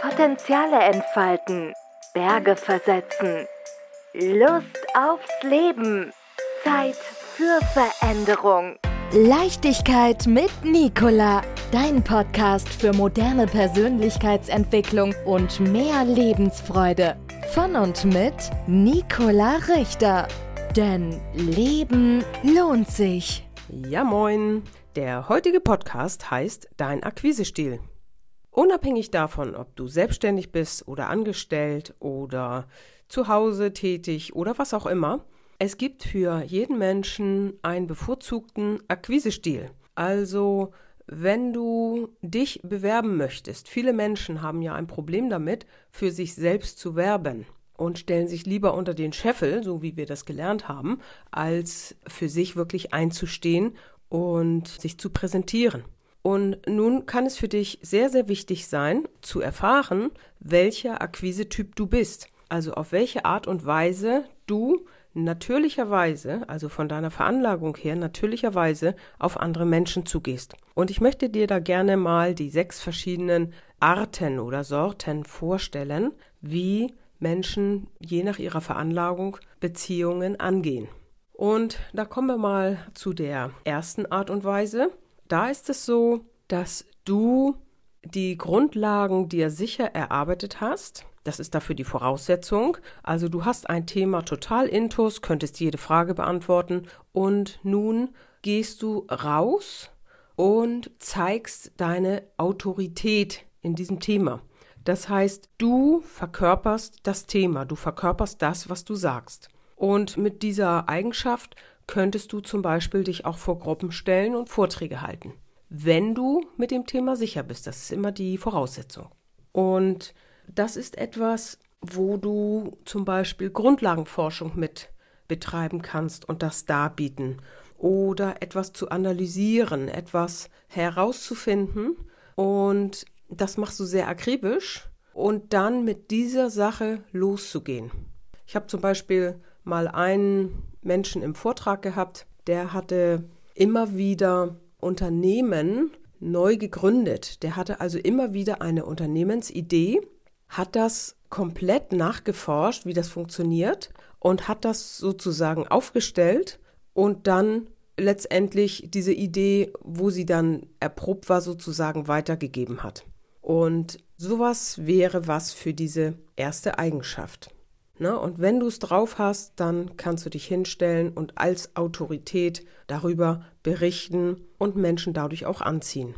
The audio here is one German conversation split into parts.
Potenziale entfalten, Berge versetzen, Lust aufs Leben, Zeit für Veränderung. Leichtigkeit mit Nicola, dein Podcast für moderne Persönlichkeitsentwicklung und mehr Lebensfreude. Von und mit Nicola Richter. Denn Leben lohnt sich. Ja, moin. Der heutige Podcast heißt Dein Akquisestil. Unabhängig davon, ob du selbstständig bist oder angestellt oder zu Hause tätig oder was auch immer, es gibt für jeden Menschen einen bevorzugten Akquisestil. Also, wenn du dich bewerben möchtest, viele Menschen haben ja ein Problem damit, für sich selbst zu werben und stellen sich lieber unter den Scheffel, so wie wir das gelernt haben, als für sich wirklich einzustehen und sich zu präsentieren. Und nun kann es für dich sehr, sehr wichtig sein, zu erfahren, welcher Akquisetyp du bist. Also auf welche Art und Weise du natürlicherweise, also von deiner Veranlagung her, natürlicherweise auf andere Menschen zugehst. Und ich möchte dir da gerne mal die sechs verschiedenen Arten oder Sorten vorstellen, wie Menschen je nach ihrer Veranlagung Beziehungen angehen. Und da kommen wir mal zu der ersten Art und Weise. Da ist es so, dass du die Grundlagen dir sicher erarbeitet hast. Das ist dafür die Voraussetzung. Also du hast ein Thema total intus, könntest jede Frage beantworten und nun gehst du raus und zeigst deine Autorität in diesem Thema. Das heißt, du verkörperst das Thema, du verkörperst das, was du sagst. Und mit dieser Eigenschaft könntest du zum Beispiel dich auch vor Gruppen stellen und Vorträge halten. Wenn du mit dem Thema sicher bist, das ist immer die Voraussetzung. Und das ist etwas, wo du zum Beispiel Grundlagenforschung mit betreiben kannst und das darbieten oder etwas zu analysieren, etwas herauszufinden und das machst du sehr akribisch und dann mit dieser Sache loszugehen. Ich habe zum Beispiel mal einen Menschen im Vortrag gehabt, der hatte immer wieder Unternehmen neu gegründet. Der hatte also immer wieder eine Unternehmensidee, hat das komplett nachgeforscht, wie das funktioniert und hat das sozusagen aufgestellt und dann letztendlich diese Idee, wo sie dann erprobt war, sozusagen weitergegeben hat. Und sowas wäre was für diese erste Eigenschaft. Ne? Und wenn du es drauf hast, dann kannst du dich hinstellen und als Autorität darüber berichten und Menschen dadurch auch anziehen.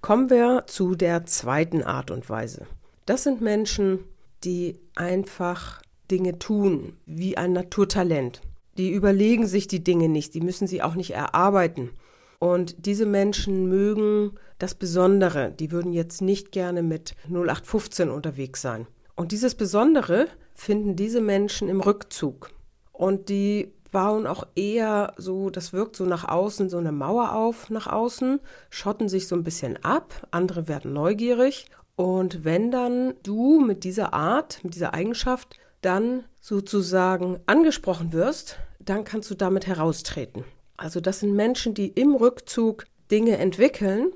Kommen wir zu der zweiten Art und Weise. Das sind Menschen, die einfach Dinge tun, wie ein Naturtalent. Die überlegen sich die Dinge nicht, die müssen sie auch nicht erarbeiten. Und diese Menschen mögen das Besondere. Die würden jetzt nicht gerne mit 0815 unterwegs sein. Und dieses Besondere finden diese Menschen im Rückzug. Und die bauen auch eher so, das wirkt so nach außen, so eine Mauer auf nach außen, schotten sich so ein bisschen ab, andere werden neugierig. Und wenn dann du mit dieser Art, mit dieser Eigenschaft dann sozusagen angesprochen wirst, dann kannst du damit heraustreten. Also das sind Menschen, die im Rückzug Dinge entwickeln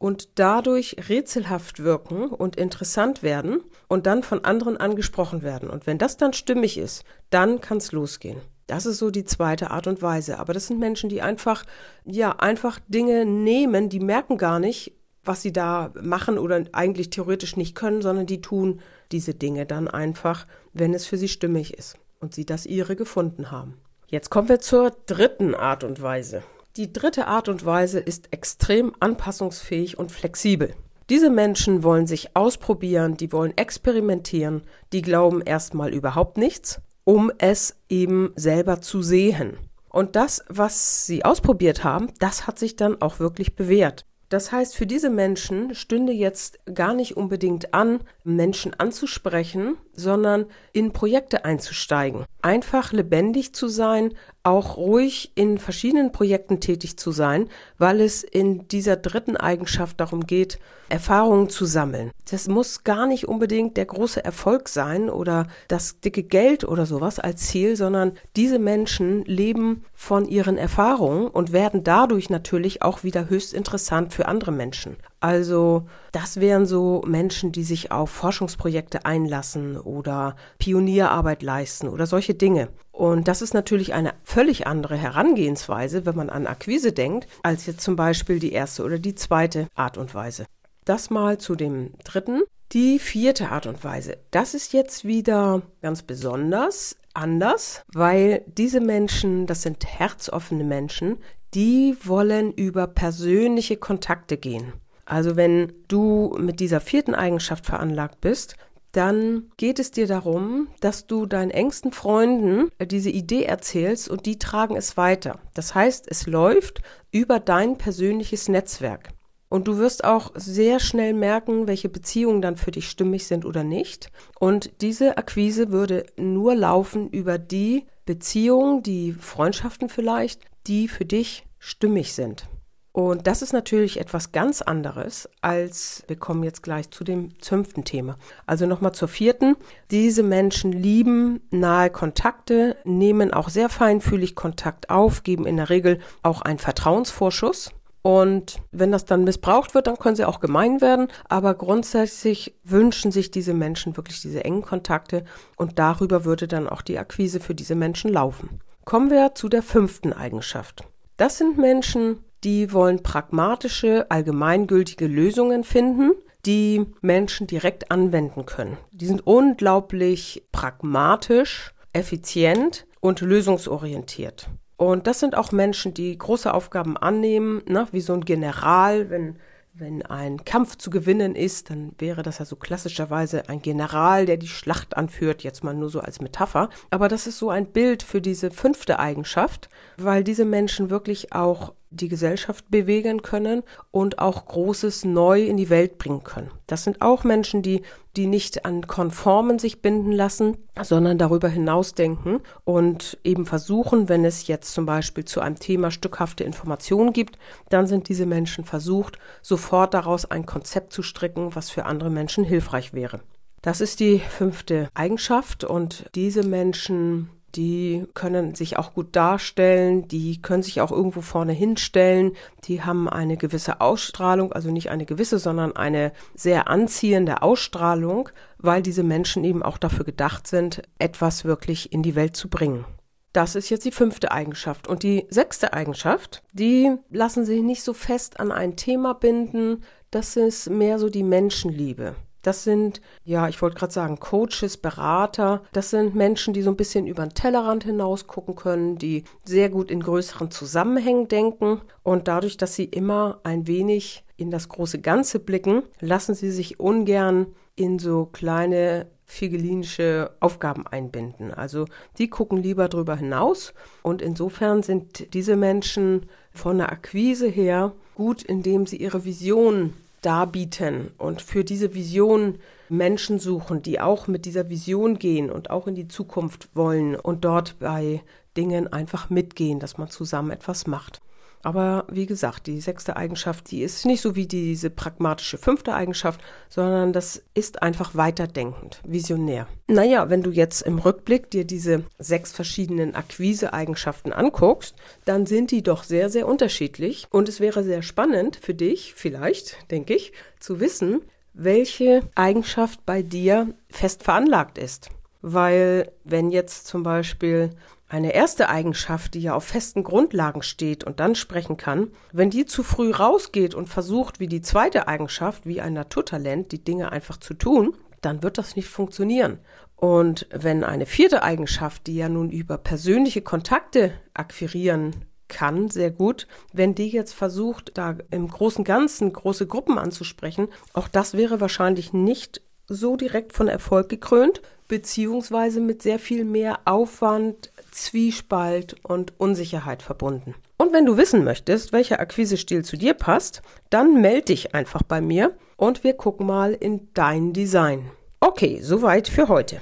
und dadurch rätselhaft wirken und interessant werden und dann von anderen angesprochen werden. Und wenn das dann stimmig ist, dann kann es losgehen. Das ist so die zweite Art und Weise. Aber das sind Menschen, die einfach, ja, einfach Dinge nehmen, die merken gar nicht, was sie da machen oder eigentlich theoretisch nicht können, sondern die tun diese Dinge dann einfach, wenn es für sie stimmig ist und sie das ihre gefunden haben. Jetzt kommen wir zur dritten Art und Weise. Die dritte Art und Weise ist extrem anpassungsfähig und flexibel. Diese Menschen wollen sich ausprobieren, die wollen experimentieren, die glauben erstmal überhaupt nichts, um es eben selber zu sehen. Und das, was sie ausprobiert haben, das hat sich dann auch wirklich bewährt. Das heißt, für diese Menschen stünde jetzt gar nicht unbedingt an, Menschen anzusprechen, sondern in Projekte einzusteigen. Einfach lebendig zu sein, auch ruhig in verschiedenen Projekten tätig zu sein, weil es in dieser dritten Eigenschaft darum geht, Erfahrungen zu sammeln. Das muss gar nicht unbedingt der große Erfolg sein oder das dicke Geld oder sowas als Ziel, sondern diese Menschen leben von ihren Erfahrungen und werden dadurch natürlich auch wieder höchst interessant für andere Menschen. Also das wären so Menschen, die sich auf Forschungsprojekte einlassen oder Pionierarbeit leisten oder solche Dinge. Und das ist natürlich eine völlig andere Herangehensweise, wenn man an Akquise denkt, als jetzt zum Beispiel die erste oder die zweite Art und Weise. Das mal zu dem dritten. Die vierte Art und Weise. Das ist jetzt wieder ganz besonders anders, weil diese Menschen, das sind herzoffene Menschen, die wollen über persönliche Kontakte gehen. Also wenn du mit dieser vierten Eigenschaft veranlagt bist, dann geht es dir darum, dass du deinen engsten Freunden diese Idee erzählst und die tragen es weiter. Das heißt, es läuft über dein persönliches Netzwerk. Und du wirst auch sehr schnell merken, welche Beziehungen dann für dich stimmig sind oder nicht. Und diese Akquise würde nur laufen über die Beziehungen, die Freundschaften vielleicht, die für dich stimmig sind. Und das ist natürlich etwas ganz anderes als, wir kommen jetzt gleich zu dem fünften Thema. Also nochmal zur vierten. Diese Menschen lieben nahe Kontakte, nehmen auch sehr feinfühlig Kontakt auf, geben in der Regel auch einen Vertrauensvorschuss. Und wenn das dann missbraucht wird, dann können sie auch gemein werden. Aber grundsätzlich wünschen sich diese Menschen wirklich diese engen Kontakte und darüber würde dann auch die Akquise für diese Menschen laufen. Kommen wir zu der fünften Eigenschaft. Das sind Menschen, die wollen pragmatische, allgemeingültige Lösungen finden, die Menschen direkt anwenden können. Die sind unglaublich pragmatisch, effizient und lösungsorientiert. Und das sind auch Menschen, die große Aufgaben annehmen, ne, wie so ein General, wenn wenn ein Kampf zu gewinnen ist, dann wäre das ja so klassischerweise ein General, der die Schlacht anführt, jetzt mal nur so als Metapher. Aber das ist so ein Bild für diese fünfte Eigenschaft, weil diese Menschen wirklich auch die Gesellschaft bewegen können und auch Großes neu in die Welt bringen können. Das sind auch Menschen, die, die nicht an Konformen sich binden lassen, sondern darüber hinausdenken und eben versuchen, wenn es jetzt zum Beispiel zu einem Thema stückhafte Informationen gibt, dann sind diese Menschen versucht, sofort daraus ein Konzept zu stricken, was für andere Menschen hilfreich wäre. Das ist die fünfte Eigenschaft und diese Menschen die können sich auch gut darstellen, die können sich auch irgendwo vorne hinstellen, die haben eine gewisse Ausstrahlung, also nicht eine gewisse, sondern eine sehr anziehende Ausstrahlung, weil diese Menschen eben auch dafür gedacht sind, etwas wirklich in die Welt zu bringen. Das ist jetzt die fünfte Eigenschaft. Und die sechste Eigenschaft, die lassen sich nicht so fest an ein Thema binden, das ist mehr so die Menschenliebe. Das sind, ja, ich wollte gerade sagen, Coaches, Berater. Das sind Menschen, die so ein bisschen über den Tellerrand hinaus gucken können, die sehr gut in größeren Zusammenhängen denken. Und dadurch, dass sie immer ein wenig in das große Ganze blicken, lassen sie sich ungern in so kleine figelinische Aufgaben einbinden. Also die gucken lieber drüber hinaus und insofern sind diese Menschen von der Akquise her gut, indem sie ihre Vision darbieten und für diese Vision Menschen suchen, die auch mit dieser Vision gehen und auch in die Zukunft wollen und dort bei Dingen einfach mitgehen, dass man zusammen etwas macht. Aber wie gesagt, die sechste Eigenschaft, die ist nicht so wie diese pragmatische fünfte Eigenschaft, sondern das ist einfach weiterdenkend, visionär. Naja, wenn du jetzt im Rückblick dir diese sechs verschiedenen Akquise-Eigenschaften anguckst, dann sind die doch sehr, sehr unterschiedlich. Und es wäre sehr spannend für dich, vielleicht, denke ich, zu wissen, welche Eigenschaft bei dir fest veranlagt ist. Weil wenn jetzt zum Beispiel eine erste Eigenschaft, die ja auf festen Grundlagen steht und dann sprechen kann, wenn die zu früh rausgeht und versucht, wie die zweite Eigenschaft, wie ein Naturtalent, die Dinge einfach zu tun, dann wird das nicht funktionieren. Und wenn eine vierte Eigenschaft, die ja nun über persönliche Kontakte akquirieren kann, sehr gut, wenn die jetzt versucht, da im großen Ganzen große Gruppen anzusprechen, auch das wäre wahrscheinlich nicht so direkt von Erfolg gekrönt, beziehungsweise mit sehr viel mehr Aufwand, Zwiespalt und Unsicherheit verbunden. Und wenn du wissen möchtest, welcher Akquisestil zu dir passt, dann melde dich einfach bei mir und wir gucken mal in dein Design. Okay, soweit für heute.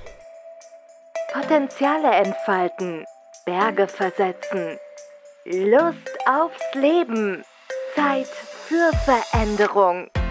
Potenziale entfalten, Berge versetzen, Lust aufs Leben, Zeit für Veränderung.